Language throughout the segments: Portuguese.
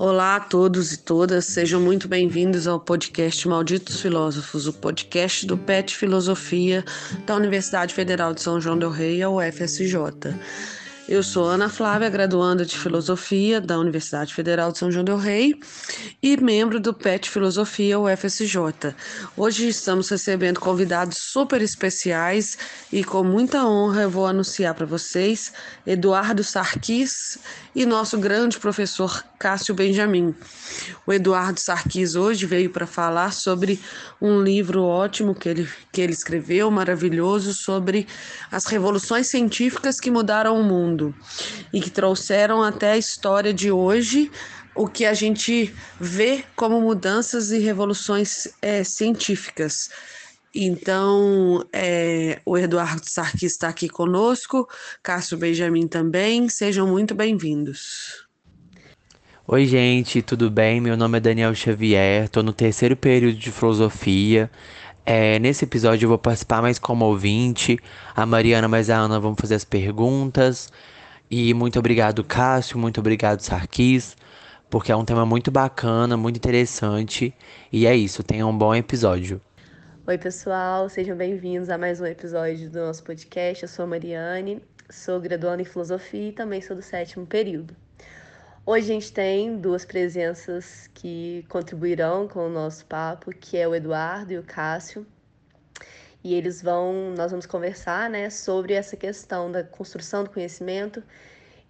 Olá a todos e todas, sejam muito bem-vindos ao podcast Malditos Filósofos, o podcast do PET Filosofia da Universidade Federal de São João del Rei, a UFSJ. Eu sou Ana Flávia, graduanda de Filosofia da Universidade Federal de São João del Rei e membro do PET Filosofia UFSJ. Hoje estamos recebendo convidados super especiais e com muita honra eu vou anunciar para vocês Eduardo Sarquis e nosso grande professor Cássio Benjamin. O Eduardo Sarquis hoje veio para falar sobre um livro ótimo que ele, que ele escreveu, maravilhoso, sobre as revoluções científicas que mudaram o mundo e que trouxeram até a história de hoje o que a gente vê como mudanças e revoluções é, científicas. Então, é, o Eduardo Sarkis está aqui conosco, Cássio Benjamin também, sejam muito bem-vindos. Oi, gente, tudo bem? Meu nome é Daniel Xavier, estou no terceiro período de filosofia. É, nesse episódio eu vou participar mais como ouvinte. A Mariana mais a Ana vão fazer as perguntas. E muito obrigado, Cássio, muito obrigado, Sarkis, porque é um tema muito bacana, muito interessante. E é isso, tenham um bom episódio. Oi, pessoal, sejam bem-vindos a mais um episódio do nosso podcast. Eu sou a Mariane, sou graduanda em filosofia e também sou do sétimo período. Hoje a gente tem duas presenças que contribuirão com o nosso papo, que é o Eduardo e o Cássio. E eles vão, nós vamos conversar, né, sobre essa questão da construção do conhecimento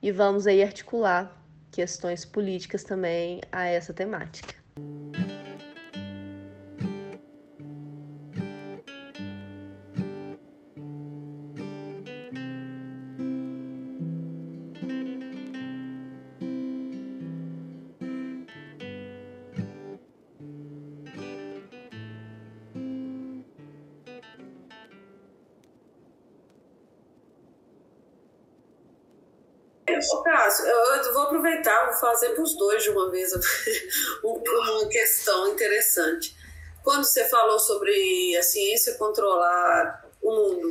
e vamos aí articular questões políticas também a essa temática. Ô, Cássio, eu vou aproveitar, vou fazer para os dois de uma vez uma questão interessante. Quando você falou sobre a ciência controlar o mundo,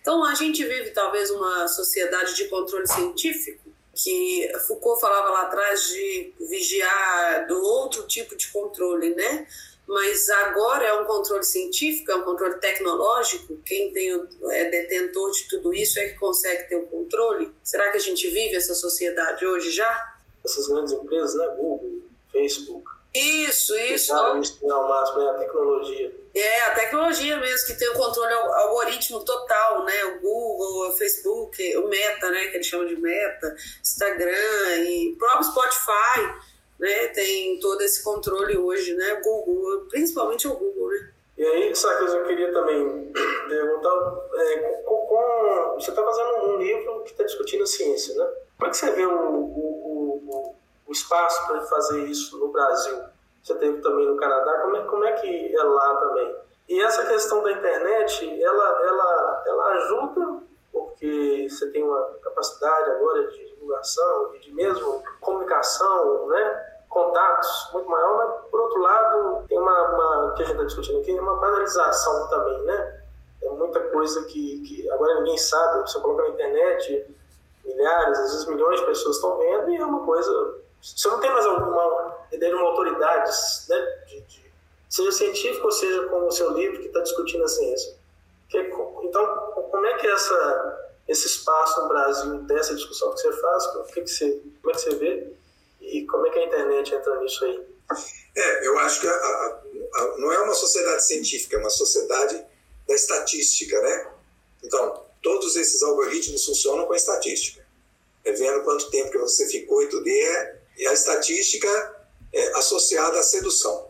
então a gente vive talvez uma sociedade de controle científico, que Foucault falava lá atrás de vigiar do outro tipo de controle, né? Mas agora é um controle científico, é um controle tecnológico. Quem tem o, é detentor de tudo isso é que consegue ter o controle. Será que a gente vive essa sociedade hoje já? Essas grandes empresas, né? Google, Facebook. Isso, isso. Isso ao máximo é a tecnologia. É, a tecnologia mesmo, que tem o controle algoritmo total, né? O Google, o Facebook, o Meta, né? Que eles chamam de Meta, Instagram e o próprio Spotify né, tem todo esse controle hoje, né, Google, principalmente o Google, né. E aí, sabe, eu queria também perguntar, é, com, com, você está fazendo um livro que está discutindo ciência, né? Como é que você vê o, o, o, o espaço para fazer isso no Brasil? Você teve também no Canadá, como é, como é que é lá também? E essa questão da internet, ela, ela, ela ajuda porque você tem uma capacidade agora de divulgação de mesmo comunicação, né? Contatos muito maior, mas por outro lado tem uma, uma que a gente está discutindo aqui, uma banalização também, né? É muita coisa que, que agora ninguém sabe, você coloca na internet, milhares, às vezes milhões de pessoas estão vendo e é uma coisa. Você não tem mais alguma ideia de uma autoridade, né? De, de, seja científico ou seja com o seu livro que está discutindo a ciência. Que, então, como é que é essa, esse espaço no Brasil dessa discussão que você faz, que, que você, como é que você vê? E como é que a internet entra nisso aí? É, eu acho que a, a, a, não é uma sociedade científica, é uma sociedade da estatística, né? Então, todos esses algoritmos funcionam com a estatística. É vendo quanto tempo que você ficou e tudo. E, é, e a estatística é associada à sedução.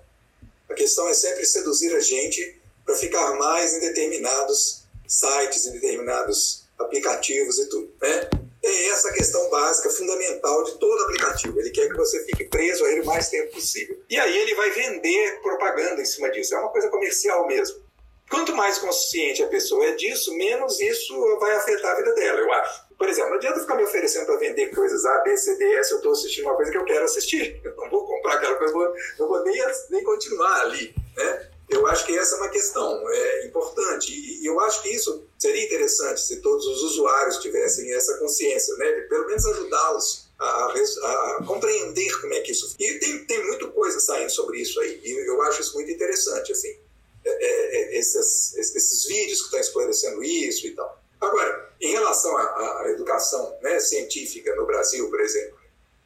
A questão é sempre seduzir a gente para ficar mais em determinados sites, em determinados aplicativos e tudo, né? É essa questão básica, fundamental de todo aplicativo. Ele quer que você fique preso a ele o mais tempo possível. E aí ele vai vender propaganda em cima disso. É uma coisa comercial mesmo. Quanto mais consciente a pessoa é disso, menos isso vai afetar a vida dela, eu acho. Por exemplo, não adianta ficar me oferecendo para vender coisas A, B, C, D, S. Eu estou assistindo uma coisa que eu quero assistir. Eu não vou comprar aquela coisa, não vou nem, nem continuar ali. Né? Eu acho que essa é uma questão é, importante. E eu acho que isso seria interessante se todos os usuários tivessem essa consciência, né? de pelo menos ajudá-los a, a, a, compreender como é que isso. E tem, tem muita coisa saindo sobre isso aí, e eu acho isso muito interessante, assim, é, é, é esses, esses vídeos que estão esclarecendo isso e tal. Agora, em relação à, à educação né, científica no Brasil, por exemplo,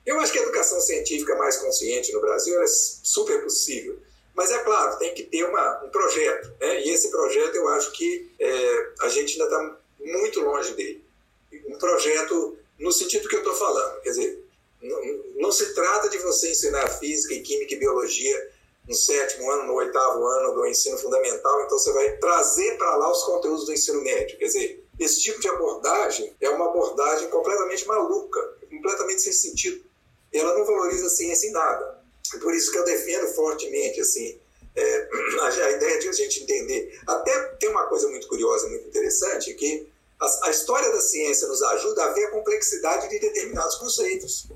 eu acho que a educação científica mais consciente no Brasil é super possível. Mas é claro, tem que ter uma, um projeto. Né? E esse projeto eu acho que é, a gente ainda está muito longe dele. Um projeto no sentido que eu estou falando. Quer dizer, não, não, se trata de você ensinar física e química e biologia no sétimo ano, no oitavo ano do ensino fundamental, então você vai trazer para lá os conteúdos do ensino médio. Quer dizer, esse tipo de abordagem é uma abordagem completamente maluca, completamente sem sentido. Ela não valoriza a ciência em nada. É por isso que eu defendo fortemente assim, é, a, ideia de a gente entender. Até tem uma coisa muito curiosa, muito interessante, que a, a história da ciência nos ajuda a ver a complexidade de determinados conceitos.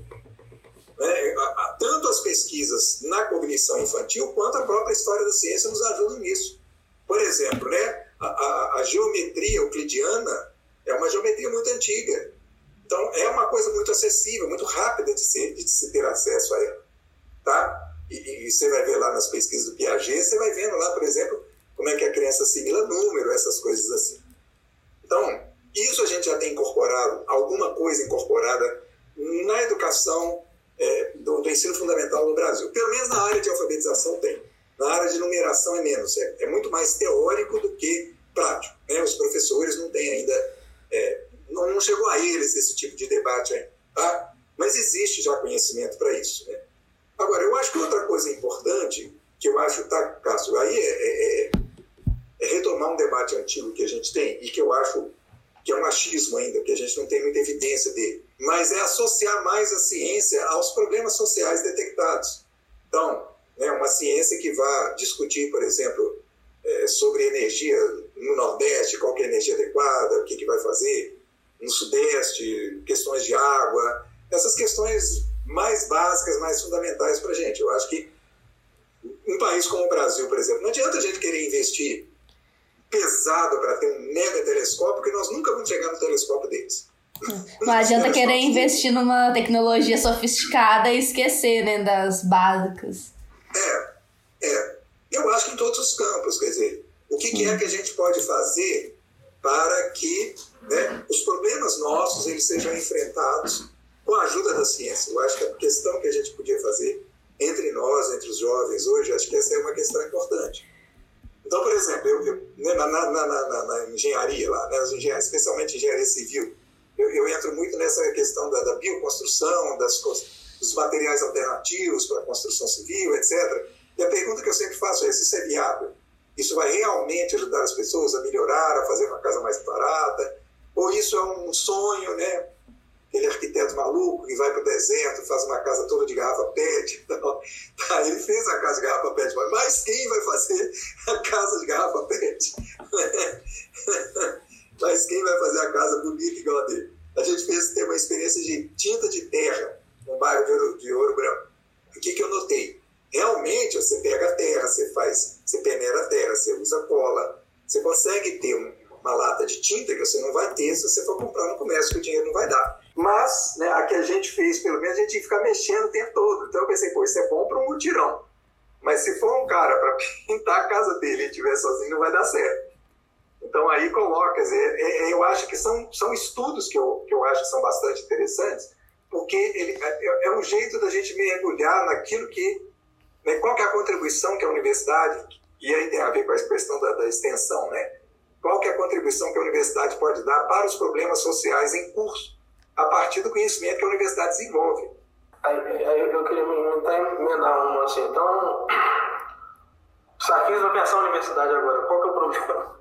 Né? Tanto as pesquisas na cognição infantil quanto a própria história da ciência nos ajudam nisso. Por exemplo, né, a, a, a geometria euclidiana é uma geometria muito antiga. Então, é uma coisa muito acessível, muito rápida de se, de se ter acesso a ela. Tá? E, e, você vai ver lá nas pesquisas do Piaget, você vai vendo lá, por exemplo, como é que a criança assimila número, essas coisas assim. Então, isso a gente já tem incorporado, alguma coisa incorporada na educação é, do, do, ensino fundamental no Brasil. Pelo menos na área de alfabetização tem. Na área de numeração é menos. É, é muito mais teórico do que prático. Né? Os professores não têm ainda. É, não, não, chegou a eles esse tipo de debate ainda. Tá? Mas existe já conhecimento para associar mais a ciência aos problemas sociais detectados. Então, né, uma ciência que vá discutir, por exemplo, é, sobre energia no Nordeste, qual é a energia adequada, o que, que vai fazer, no Sudeste, questões de água, essas questões mais básicas, mais fundamentais para a gente. Eu acho que um país como o Brasil, por exemplo, não adianta a gente querer investir pesado para ter um mega telescópio, que nós nunca vamos chegar no telescópio deles. Não adianta querer investir numa tecnologia sofisticada e esquecer né, das básicas. É, é. Eu acho que em todos os campos, quer dizer, o que, que é que a gente pode fazer para que né, os problemas nossos eles sejam enfrentados com a ajuda da ciência. Eu acho que a questão que a gente podia fazer entre nós, entre os jovens hoje, acho que essa é uma questão importante. Então, por exemplo, eu, eu né, na, na, na, na, engenharia, lá, né, engenharias, especialmente engenharia civil, eu, eu, entro muito nessa questão da, da bioconstrução, das, dos materiais alternativos para a construção civil, etc. E a pergunta que eu sempre faço é se isso é viável. Isso vai realmente ajudar as pessoas a melhorar, a fazer uma casa mais barata? Ou isso é um sonho, né? aquele arquiteto maluco que vai para o deserto, faz uma casa toda de garrafa PET. Então, tá, ele fez a casa de garrafa PET, mas quem vai fazer a casa de garrafa PET? mas quem vai fazer a casa bonita igual a dele? A gente fez ter uma experiência de tinta de terra no bairro de Ouro, de Ouro Branco. O que, que eu notei? Realmente, você pega a terra, você faz, você peneira a terra, você usa cola, você consegue ter um, uma lata de tinta que você não vai ter se você for comprar no comércio, que o dinheiro não vai dar. Mas né, a que a gente fez, pelo menos, a gente que ficar mexendo o tempo todo. Então eu pensei, pô, isso é bom para um mutirão. Mas se for um cara para pintar a casa dele e estiver sozinho, não vai dar certo. Então aí coloca, é, é, eu acho que são, são estudos que eu, que eu acho que são bastante interessantes, porque ele, é, é um jeito da gente mergulhar naquilo que, né, qual que é a contribuição que a universidade, e aí tem a ver com a questão da, da extensão, né? Qual que é a contribuição que a universidade pode dar para os problemas sociais em curso? a partir do conhecimento que a universidade desenvolve. Aí, aí eu queria emendar uma assim. Então, Sarkis vai pensar a universidade agora. Qual que é o problema?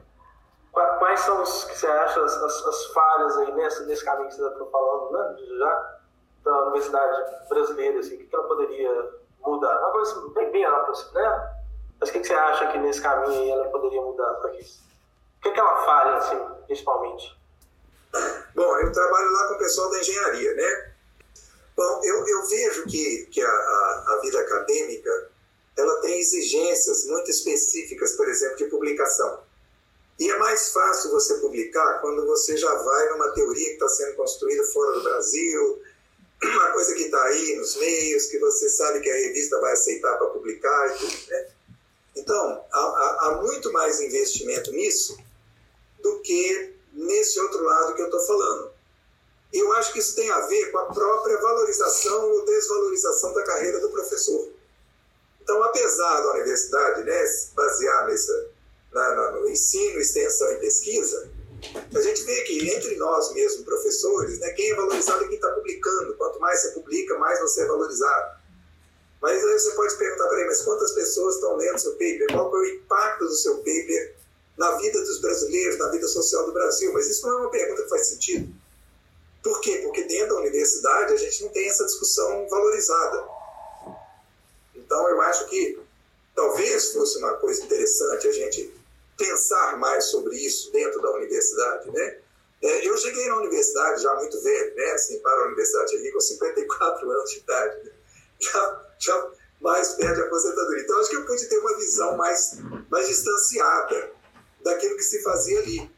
Quais são os que você acha as, as, as falhas aí nesse, nesse caminho que você está falando, né? Já da universidade brasileira, assim, o que ela poderia mudar? Uma coisa bem, bem ampla, assim, né? Mas o que você acha que nesse caminho aí ela poderia mudar para isso? O que, que ela falha, assim, principalmente? Bom, eu trabalho lá com o pessoal da engenharia, né? Bom, eu, eu vejo que, que a, a, a vida acadêmica ela tem exigências muito específicas, por exemplo, de publicação. E é mais fácil você publicar quando você já vai numa teoria que está sendo construída fora do Brasil, uma coisa que está aí nos meios, que você sabe que a revista vai aceitar para publicar e tudo, né? Então, há, há, há muito mais investimento nisso do que nesse outro lado que eu estou falando. E eu acho que isso tem a ver com a própria valorização ou desvalorização da carreira do professor. Então, apesar da universidade né, se basear nessa, na, no ensino, extensão e pesquisa, a gente vê que entre nós mesmos, professores, né, quem é valorizado é quem está publicando. Quanto mais você publica, mais você é valorizado. Mas aí você pode perguntar para ele, mas quantas pessoas estão lendo seu paper? Qual é o impacto do seu paper na vida dos brasileiros, na vida social do Brasil? Mas isso não é uma pergunta que faz sentido. Por quê? Porque dentro da universidade a gente não tem essa discussão valorizada. Então eu acho que talvez fosse uma coisa interessante a gente pensar mais sobre isso dentro da universidade, né? É, eu cheguei na universidade já muito velho, né? Assim, para a universidade ali com 54 anos de idade, né? já, já mais perto de aposentadoria. Então acho que eu pude ter uma visão mais, mais distanciada daquilo que se fazia ali.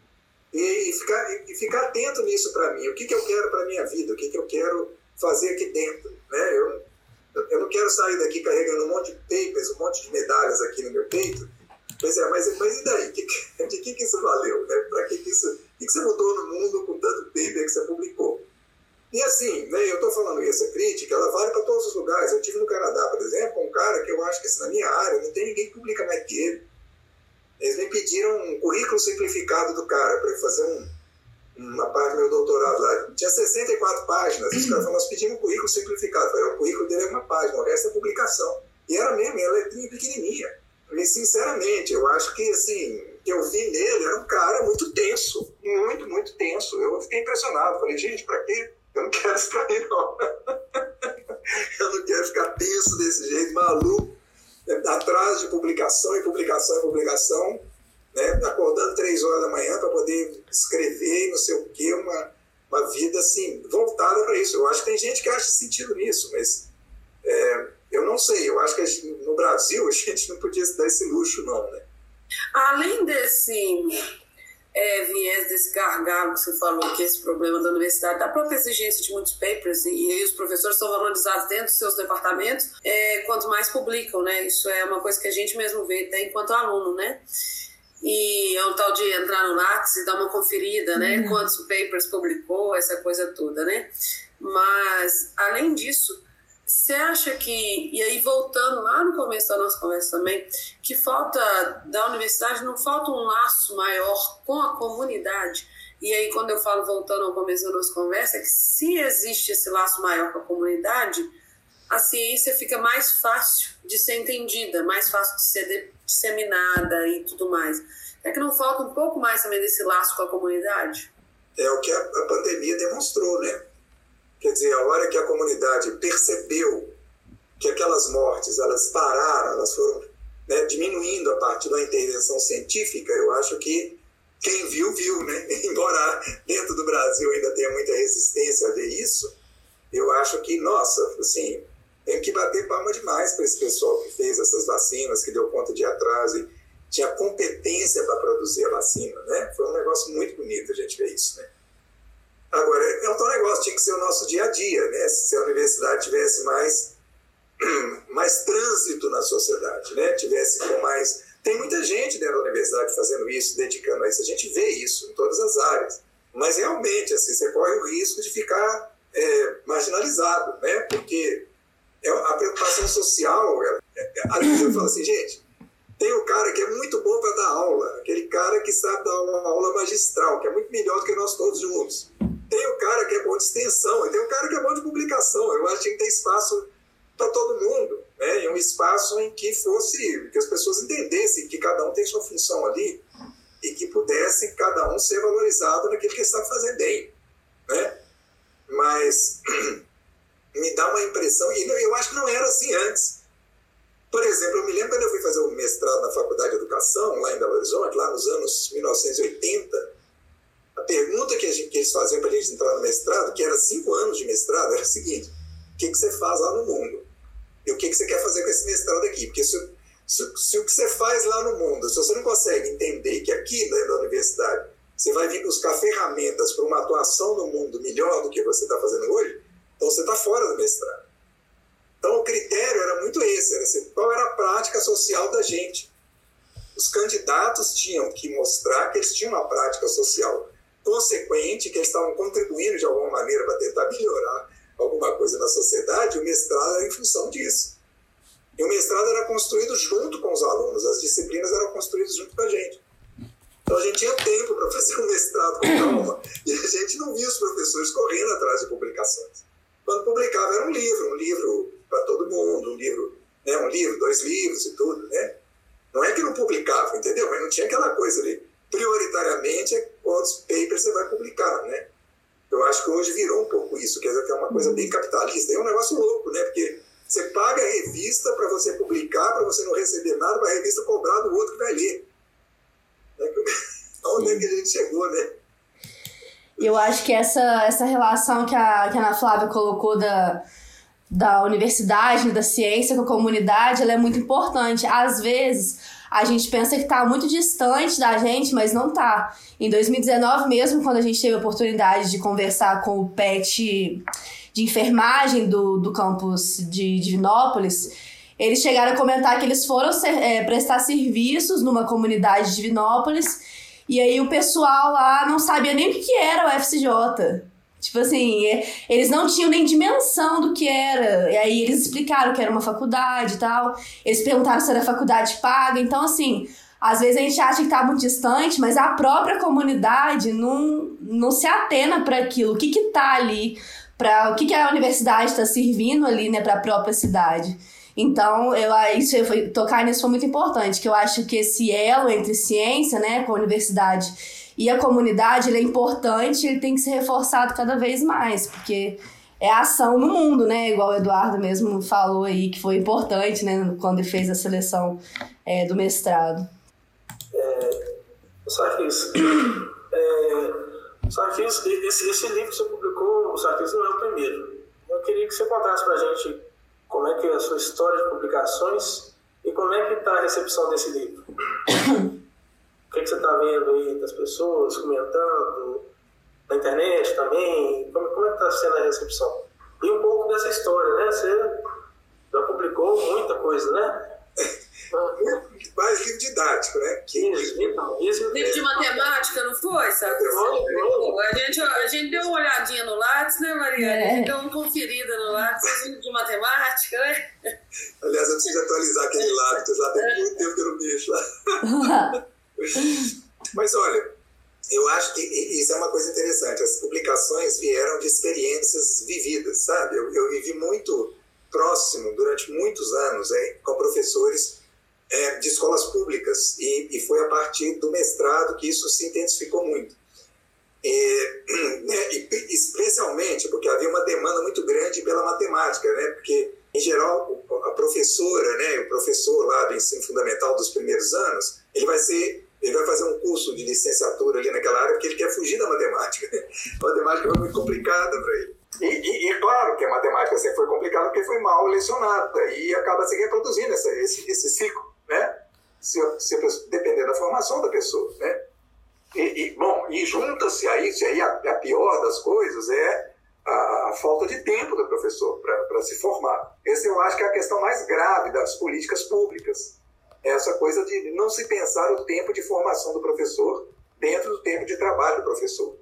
E, e ficar, e, ficar atento nisso para mim. O que, que eu quero para minha vida? O que, que eu quero fazer aqui dentro? Né? Eu, eu não quero sair daqui carregando um monte de papers, um monte de medalhas aqui no meu peito Pois é, mas, mas e daí? De que, de que, que isso valeu? Né? Para que, que isso. O que você mudou no mundo com tanto paper que você publicou? E assim, né, eu estou falando essa crítica, ela vale para todos os lugares. Eu tive no Canadá, por exemplo, um cara que eu acho que assim, na minha área não tem ninguém que publica mais que ele. Eles me pediram um currículo simplificado do cara para fazer um, uma parte do meu doutorado lá. Tinha 64 páginas. Os caras falaram, nós pedimos um currículo simplificado. Eu falei, o currículo dele é uma página, o resto é publicação. E era mesmo, era letrinha pequenininha. E sinceramente, eu acho que assim, que eu vi nele era um cara muito tenso, muito, muito tenso. Eu fiquei impressionado. Falei, gente, para quê? Eu não quero isso pra eu não quero ficar tenso desse jeito, maluco, atrás de publicação e publicação e publicação, né? acordando três horas da manhã para poder escrever não sei o quê, uma, uma vida assim, voltada para isso. Eu acho que tem gente que acha sentido nisso, mas. É, eu não sei, eu acho que gente, no Brasil a gente não podia se dar esse luxo, não, né? Além desse é, viés, desse gargalo que você falou, que é esse problema da universidade, da própria exigência de muitos papers, e, e aí os professores são valorizados dentro dos seus departamentos, é, quanto mais publicam, né? Isso é uma coisa que a gente mesmo vê até enquanto aluno, né? E é o tal de entrar no Lattes e dar uma conferida, né? Uhum. Quantos papers publicou, essa coisa toda, né? Mas, além disso, você acha que, e aí voltando lá no começo da nossa conversa também, que falta da universidade, não falta um laço maior com a comunidade? E aí, quando eu falo voltando ao começo da nossa conversa, é que se existe esse laço maior com a comunidade, a ciência fica mais fácil de ser entendida, mais fácil de ser disseminada e tudo mais. É que não falta um pouco mais também desse laço com a comunidade? É o que a, pandemia demonstrou, né? Quer dizer, a hora que a comunidade percebeu que aquelas mortes elas pararam, elas foram né, diminuindo a partir da intervenção científica, eu acho que quem viu, viu, né? Embora dentro do Brasil ainda tenha muita resistência a ver isso, eu acho que, nossa, assim, tem que bater palma demais para esse pessoal que fez essas vacinas, que deu conta de atraso e tinha competência para produzir a vacina, né? Foi um negócio muito bonito a gente ver isso, né? Agora, é um tal negócio, tinha que ser o nosso dia a dia, né? Se a universidade tivesse mais, mais trânsito na sociedade, né? Tivesse com mais. Tem muita gente dentro da universidade fazendo isso, dedicando a isso. A gente vê isso em todas as áreas. Mas realmente, assim, você corre o risco de ficar é, marginalizado, né? Porque é a preocupação social. É, é, às vezes eu falo assim, gente, tem o cara que é muito bom para dar aula, aquele cara que sabe dar uma aula magistral, que é muito melhor do que nós todos juntos. Tem o cara que é bom de extensão, e tem o cara que é bom de publicação. Eu acho que tem espaço para todo mundo, né? E um espaço em que fosse, que as pessoas entendessem que cada um tem sua função ali e que pudessem cada um ser valorizado naquilo que está fazendo bem, né? Mas me dá uma impressão, e eu acho que não era assim antes. Por exemplo, eu me lembro quando eu fui fazer o mestrado na Faculdade de Educação, lá em Belo Horizonte, lá nos anos 1980, a pergunta que, gente, que eles faziam para a gente entrar no mestrado, que era cinco anos de mestrado, era o seguinte: o que, que você faz lá no mundo? E o que, que você quer fazer com esse mestrado aqui? Porque se, se, se o que você faz lá no mundo, se você não consegue entender que aqui dentro da universidade você vai vir buscar ferramentas para uma atuação no mundo melhor do que você está fazendo hoje, Então você está fora do mestrado. Então o critério era muito esse, era assim, qual era a prática social da gente. Os candidatos tinham que mostrar que eles tinham uma prática social consequente, que eles estavam contribuindo de alguma maneira para tentar melhorar alguma coisa na sociedade, o mestrado era em função disso. E o mestrado era construído junto com os alunos, as disciplinas eram construídas junto com a gente. Então a gente tinha tempo para fazer um mestrado com calma e a gente não via os professores correndo atrás de publicações. Quando publicava era um livro, um livro para todo mundo, um livro, né, um livro, dois livros e tudo, né? Não é que não publicava, entendeu? Mas não tinha aquela coisa ali. Prioritariamente é quantos papers você vai publicar, né? Eu acho que hoje virou um pouco isso, quer dizer, que é uma coisa bem capitalista. É um negócio louco, né? Porque você paga a revista para você publicar, para você não receber nada, para a revista cobrar do outro que vai ler. Né? Onde é que a gente chegou, né? Eu acho que essa, essa relação que a, que a Ana Flávia colocou da, da universidade, da ciência com a comunidade, ela é muito importante. Às vezes, a gente pensa que está muito distante da gente, mas não está. Em 2019 mesmo, quando a gente teve a oportunidade de conversar com o PET de enfermagem do, do campus de Divinópolis, eles chegaram a comentar que eles foram ser, é, prestar serviços numa comunidade de Divinópolis e aí o pessoal lá não sabia nem o que era o FCJ. Tipo assim, é, eles não tinham nem dimensão do que era. E aí eles explicaram que era uma faculdade e tal. Eles perguntaram se era faculdade paga. Então, assim, às vezes a gente acha que tá muito distante, mas a própria comunidade não, não se atena para aquilo. O que que tá ali? Pra, o que, que a universidade está servindo ali, né, para a própria cidade. Então, eu, isso foi, tocar nisso foi muito importante, que eu acho que esse elo entre ciência, né, com a universidade e a comunidade, ele é importante, ele tem que ser reforçado cada vez mais, porque é ação no mundo, né? Igual o Eduardo mesmo falou aí, que foi importante, né? Quando ele fez a seleção é, do mestrado. É, Sarkis, é, Sarkis esse, esse livro que você publicou, o Sarkis não é o primeiro. Eu queria que você contasse pra gente como é que é a sua história de publicações e como é que está a recepção desse livro. O que, que você está vendo aí das pessoas comentando, na internet também? Como, como é que está sendo a recepção? E um pouco dessa história, né? Você já publicou muita coisa, né? Mais livro didático, né? Que... Isso, então, isso livro de matemática, não foi? Sabe? A, gente, a gente deu uma olhadinha no Lattes, né, Maria? É. A gente deu uma conferida no Lattes, livro de matemática, né? Aliás, eu preciso atualizar aquele Lattes lá, tem muito tempo que eu não mexo lá. Mas olha, eu acho que isso é uma coisa interessante. As publicações vieram de experiências vividas, sabe? Eu, eu vivi muito próximo, durante muitos anos, é, com professores é, de escolas públicas, e, e, foi a partir do mestrado que isso se intensificou muito. E, né, e, especialmente porque havia uma demanda muito grande pela matemática, né? porque, em geral, a professora, né, o professor lá do ensino fundamental dos primeiros anos, ele vai ser ele vai fazer um curso de licenciatura ali naquela área porque ele quer fugir da matemática. A matemática é muito complicada para ele. E, e, e, claro que a matemática sempre foi complicada porque foi mal lecionada e acaba se reproduzindo essa, esse, esse ciclo, né? Se, se, dependendo da formação da pessoa, né? E, e bom, e junta-se a isso, aí a, a, pior das coisas é a, a falta de tempo do professor para se formar. Essa eu acho que é a questão mais grave das políticas públicas. Essa coisa de não se pensar o tempo de formação do professor dentro do tempo de trabalho do professor.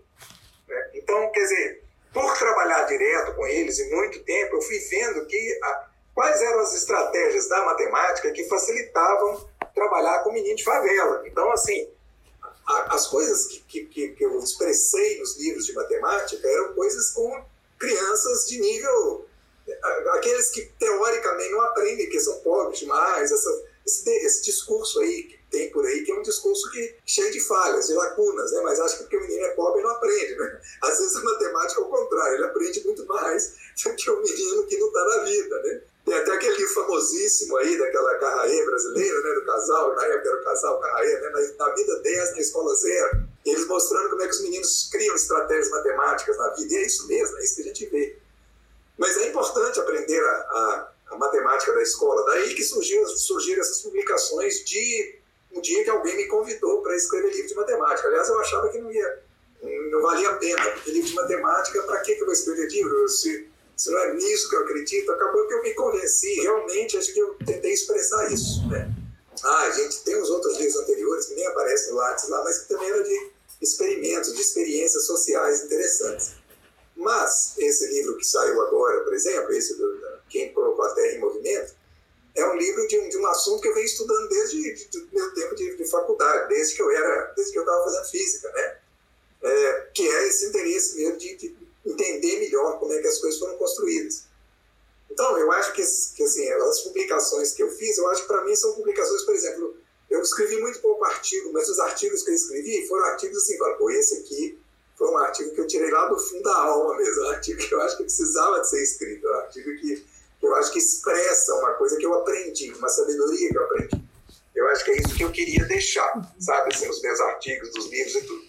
Né? Então, quer dizer, por trabalhar direto com eles e muito tempo, eu fui vendo que a, quais eram as estratégias da matemática que facilitavam trabalhar com menino de favela. Então, assim, a, as coisas que, que, que, eu expressei nos livros de matemática eram coisas com crianças de nível. aqueles que teoricamente não aprendem, que são pobres demais, esse, esse discurso aí tem por aí, que é um discurso que, cheio de falhas, de lacunas, né? mas acho que porque o menino é pobre ele não aprende. Né? Às vezes a matemática é o contrário, ele aprende muito mais do que o menino que não está na vida. Né? Tem até aquele livro famosíssimo aí daquela Carraê brasileira, né, do casal, na época era o casal Carraê, né, na, na vida 10, na escola zero, eles mostrando como é que os meninos criam estratégias matemáticas na vida, e é isso mesmo, é isso que a gente vê. Mas é importante aprender a, a, a matemática da escola, daí que surgiram, surgiram essas publicações de um dia que alguém me convidou para escrever livro de matemática. Aliás, eu achava que não ia, não valia a pena, porque livro de matemática, para que eu vou escrever livro? Se se não é nisso que eu acredito, acabou que eu me convenci, realmente, acho que eu tentei expressar isso, né? Ah, a gente tem os outros livros anteriores que nem aparecem lá, mas que também eram de experimentos, de experiências sociais interessantes. Mas esse livro que saiu agora, por exemplo, esse do, Quem Colocou a Terra em Movimento, é um livro de um, de um assunto que eu venho estudando desde o meu tempo de, de, faculdade, desde que eu era, desde que eu estava fazendo física, né? É, que é esse interesse mesmo de, de, entender melhor como é que as coisas foram construídas. Então, eu acho que, que assim, as publicações que eu fiz, eu acho que para mim são publicações, por exemplo, eu escrevi muito pouco artigo, mas os artigos que eu escrevi foram artigos assim, pô, esse aqui foi um artigo que eu tirei lá do fundo da alma mesmo, um artigo que eu acho que precisava de ser escrito, um artigo que eu acho que expressa uma coisa que eu aprendi, uma sabedoria que eu aprendi. Eu acho que é isso que eu queria deixar, sabe, assim, os meus artigos, dos livros e tudo.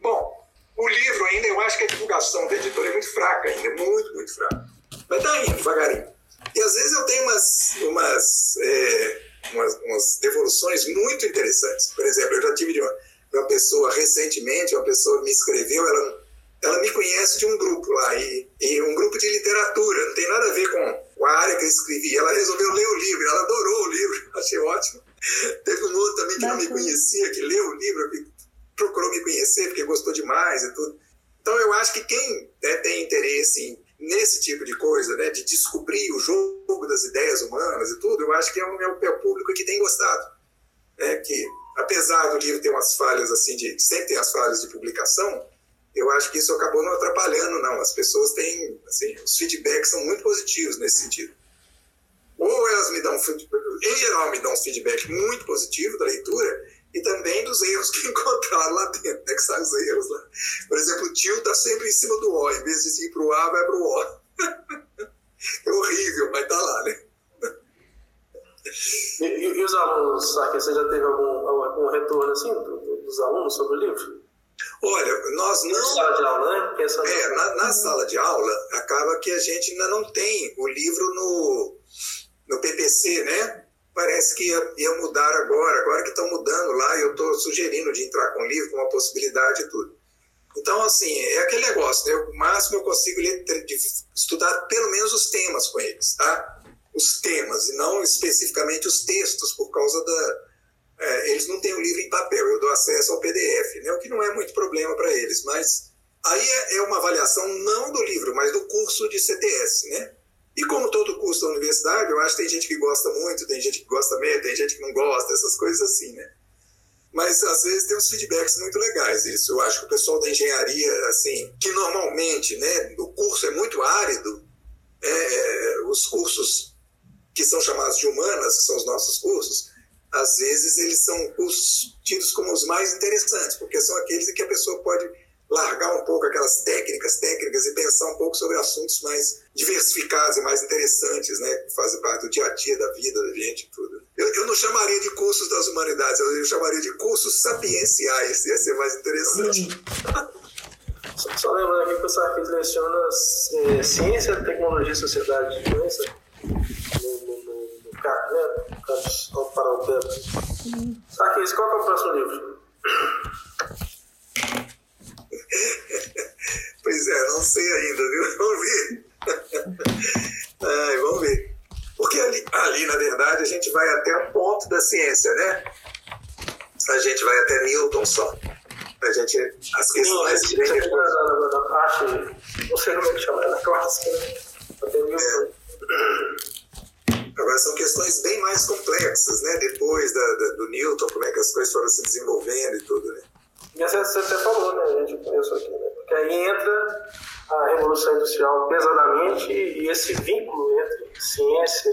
Bom, o livro ainda, eu acho que a divulgação da editora é muito fraca ainda, muito, muito fraca. Mas tá indo devagarinho. E às vezes eu tenho umas, umas, é, umas, umas devoluções muito interessantes. Por exemplo, eu já tive de uma, uma pessoa recentemente, uma pessoa me escreveu, ela, ela me conhece de um grupo lá, e, e um grupo de literatura, não tem nada a ver com a área que eu escrevi. Ela resolveu ler o livro, ela adorou o livro, achei ótimo. Teve um outro também que não me conhecia, que leu o livro, procurou me conhecer porque gostou demais e tudo. Então eu acho que quem né, tem interesse nesse tipo de coisa, né, de descobrir o jogo das ideias humanas e tudo, eu acho que é o, é o público que tem gostado. Né, que apesar do livro ter umas falhas assim, de sempre tem as falhas de publicação, eu acho que isso acabou não atrapalhando, não. As pessoas têm, assim, os feedbacks são muito positivos nesse sentido. Ou elas me dão, em geral, me dão um feedback muito positivo da leitura, e também dos erros que encontraram lá dentro, né, que são os erros lá. Por exemplo, o tio está sempre em cima do O, em vez de ir para o A, vai para o é horrível, mas está lá, né? E, e, e, os alunos, aqui, você já teve algum, algum retorno assim do, dos alunos sobre o livro? Olha, nós não. Na sala de aula, né? Pensando é, na, na, sala de aula, acaba que a gente ainda não tem o livro no, no PPC, né? Parece que ia, ia mudar agora, agora que estão mudando lá, eu estou sugerindo de entrar com o livro, com uma possibilidade e tudo. Então, assim, é aquele negócio, né? O máximo eu consigo ler, estudar pelo menos os temas com eles, tá? Os temas, e não especificamente os textos, por causa da. É, eles não têm o livro em papel, eu dou acesso ao PDF, né? O que não é muito problema para eles, mas aí é, é uma avaliação não do livro, mas do curso de CTS, né? E como todo curso da universidade, eu acho que tem gente que gosta muito, tem gente que gosta meio, tem gente que não gosta, essas coisas assim, né? Mas às vezes tem uns feedbacks muito legais. Isso eu acho que o pessoal da engenharia, assim, que normalmente, né, o curso é muito árido, é, é, os cursos que são chamados de humanas, que são os nossos cursos, às vezes eles são cursos tidos como os mais interessantes, porque são aqueles em que a pessoa pode largar um pouco aquelas técnicas, técnicas e pensar um pouco sobre assuntos mais diversificados e mais interessantes, né? Que fazem parte do dia a dia da vida da gente tudo. Eu, eu, não chamaria de cursos das humanidades, eu, chamaria de cursos sapienciais, ia ser mais interessante. Só, só lembrando aqui que o Sarkis leciona é, Ciência, Tecnologia e Sociedade de Doença né? Campus Paraupeba. Sarkis, qual é o próximo livro? pois é, não sei ainda, viu? Vamos ver. Ai, vamos ver. Porque ali, ali, na verdade, a gente vai até o ponto da ciência, né? A gente vai até Newton só. A gente, as questões que vem depois. Da, da parte, não sei como é que chama, é na clássica, né? Até Newton. É. São questões bem mais complexas, né? Depois da, da, do Newton, como é que as coisas foram se desenvolvendo e tudo, né? E você, você até falou, né? A gente começou aqui, né? Porque aí entra a Revolução Industrial pesadamente e esse vínculo entre ciência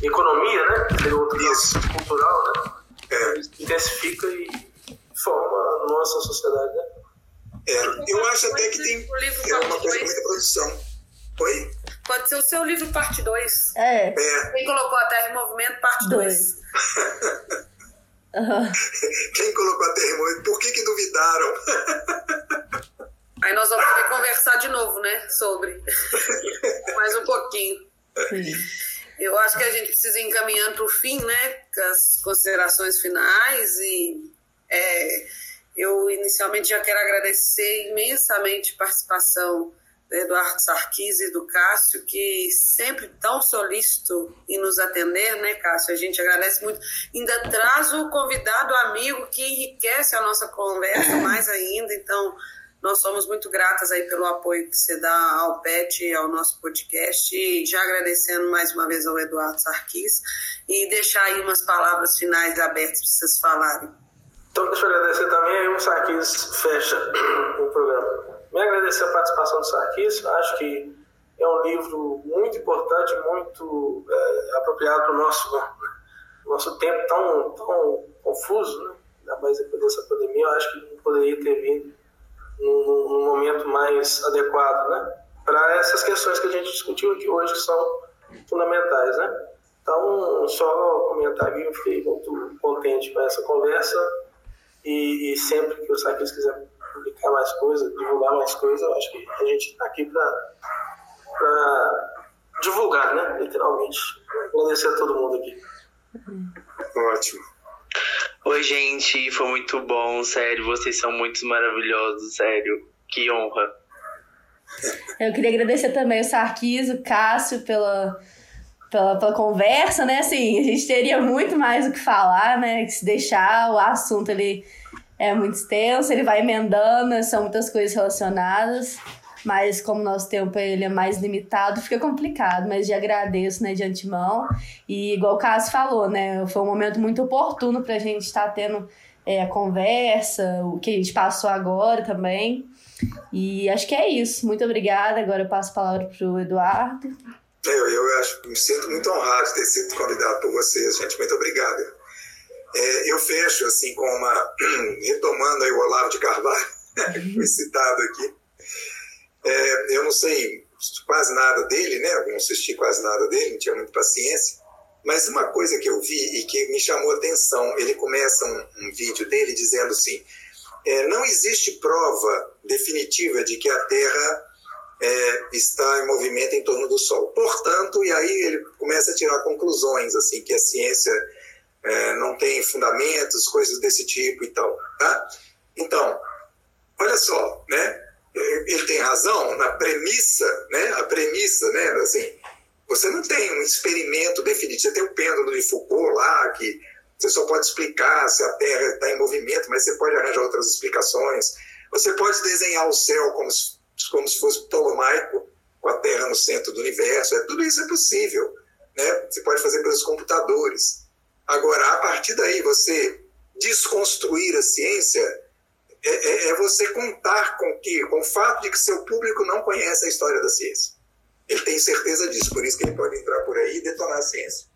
e economia, né? Que é outro Isso. cultural, né? É. Intensifica e forma a nossa sociedade, né? É, eu acho até que tem é uma coisa com muita produção. Oi? Pode ser o seu livro parte 2. É. é. Quem colocou a Terra em Movimento, parte 2. Uhum. Quem colocou a Terra em Movimento? Por que que duvidaram? Aí nós vamos poder conversar de novo, né? Sobre. Mais um pouquinho. Sim. Eu acho que a gente precisa ir encaminhando para o fim, né? Com as considerações finais. E é, eu inicialmente já quero agradecer imensamente a participação Eduardo Sarquis e do Cássio, que sempre tão solícito em nos atender, né, Cássio? A gente agradece muito. Ainda traz o convidado amigo que enriquece a nossa conversa mais ainda. Então, nós somos muito gratas aí pelo apoio que você dá ao PET e ao nosso podcast. E já agradecendo mais uma vez ao Eduardo Sarquis e deixar aí umas palavras finais abertas para vocês falarem. Então, deixa eu agradecer também, aí o Sarquis fecha o programa. Me agradecer a participação do Sarkis, acho que é um livro muito importante, muito é, apropriado para o nosso, nosso tempo tão, tão confuso, né? ainda mais depois dessa pandemia, eu acho que poderia ter vindo num, num momento mais adequado né? para essas questões que a gente discutiu aqui hoje, que são fundamentais. Né? Então, só comentar aqui, eu fiquei muito contente com essa conversa e, e sempre que o Sarkis quiser publicar mais coisas, divulgar mais coisas, eu acho que a gente está aqui para divulgar, né? Literalmente. Agradecer a todo mundo aqui. Ótimo. Oi, gente, foi muito bom, sério, vocês são muito maravilhosos, sério, que honra. Eu queria agradecer também o Sarquis, o Cássio, pela, pela, pela conversa, né? Assim, a gente teria muito mais o que falar, né? Que se deixar o assunto ali é muito extenso, ele vai emendando, são muitas coisas relacionadas, mas como nosso tempo ele é mais limitado, fica complicado, mas já agradeço, né, de antemão, e igual o Cássio falou, né, foi um momento muito oportuno para a gente estar tá tendo é, a conversa, o que a gente passou agora também, e acho que é isso, muito obrigada, agora eu passo a palavra para o Eduardo. Eu, eu acho, me sinto muito honrado de ter sido convidado por vocês, gente, muito obrigado. É, eu fecho assim com uma retomando aí o Olavo de Carvalho, foi citado aqui. É, eu não sei quase nada dele, né? Eu não assisti quase nada dele, não tinha muita paciência. Mas uma coisa que eu vi e que me chamou a atenção, ele começa um, um vídeo dele dizendo assim: é, não existe prova definitiva de que a Terra é, está em movimento em torno do Sol. Portanto, e aí ele começa a tirar conclusões assim que a ciência é, não tem fundamentos, coisas desse tipo e tal. Tá? Então, olha só, né? Ele tem razão na premissa, né? A premissa, né? Assim, você não tem um experimento definitivo. Você tem o pêndulo de Foucault lá, que você só pode explicar se a Terra está em movimento, mas você pode arranjar outras explicações. Você pode desenhar o céu como se, como se fosse ptolomaico, com a Terra no centro do universo. É, tudo isso é possível. Né? Você pode fazer pelos computadores. Agora, a partir daí, você desconstruir a ciência é, é, é, você contar com que, com o fato de que seu público não conhece a história da ciência. Ele tem certeza disso, por isso que ele pode entrar por aí e detonar a ciência.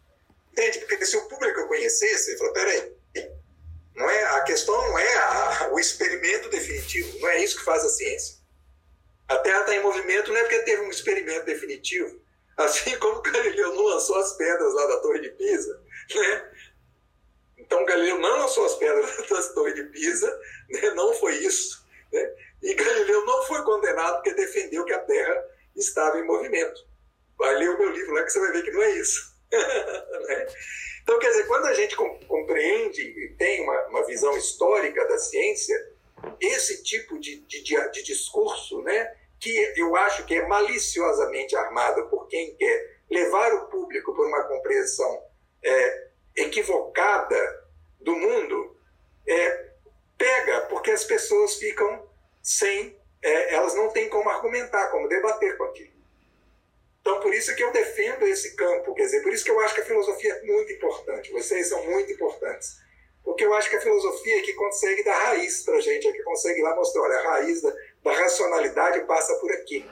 Entende? Porque se o público conhecesse, ele falou, peraí, não é, a questão não é a, o experimento definitivo, não é isso que faz a ciência. A Terra está em movimento não é porque teve um experimento definitivo. Assim como Galileu não lançou as pedras lá da Torre de Pisa, né? Então Galileu não lançou as pedras da Torre de Pisa, né? não foi isso. Né? E Galileu não foi condenado porque defendeu que a Terra estava em movimento. Vai ler o meu livro lá que você vai ver que não é isso. né? Então, quer dizer, quando a gente compreende e tem uma, uma visão histórica da ciência, esse tipo de, de, de, discurso, né, que eu acho que é maliciosamente armado por quem quer levar o público por uma compreensão é, equivocada do mundo é, pega porque as pessoas ficam sem, é, elas não têm como argumentar, como debater com aquilo. Então, por isso que eu defendo esse campo, quer dizer, por isso que eu acho que a filosofia é muito importante, vocês são muito importantes. Porque eu acho que a filosofia é que consegue dar raiz para a gente, é que consegue lá mostrar, olha, a raiz da, da racionalidade passa por aqui.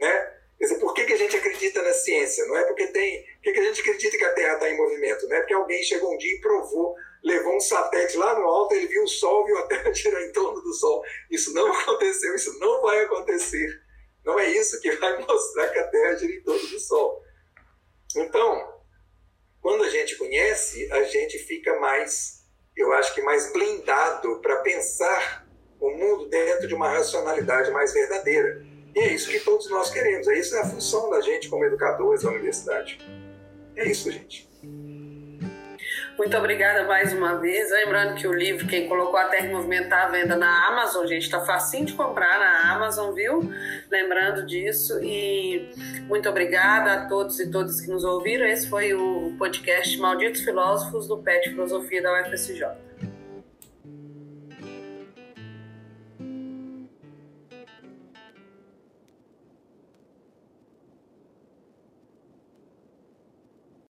Né? Quer dizer, por que, que a gente acredita na ciência? Não é porque tem. Por que, que a gente acredita que a Terra está em movimento? Não é porque alguém chegou um dia e provou levou um satélite lá no alto, ele viu o Sol, viu a Terra girar em torno do Sol. Isso não aconteceu, isso não vai acontecer. Não é isso que vai mostrar que a Terra gira em torno do Sol. Então, quando a gente conhece, a gente fica mais, eu acho que mais blindado para pensar o mundo dentro de uma racionalidade mais verdadeira. E é isso que todos nós queremos. É isso é a função da gente como educadores da universidade. É isso, gente. Muito obrigada mais uma vez. Lembrando que o livro, quem colocou a Terra em Movimento, está à venda na Amazon, gente. Está facinho de comprar na Amazon, viu? Lembrando disso. E muito obrigada a todos e todas que nos ouviram. Esse foi o podcast Malditos Filósofos do PET Filosofia da UFSJ.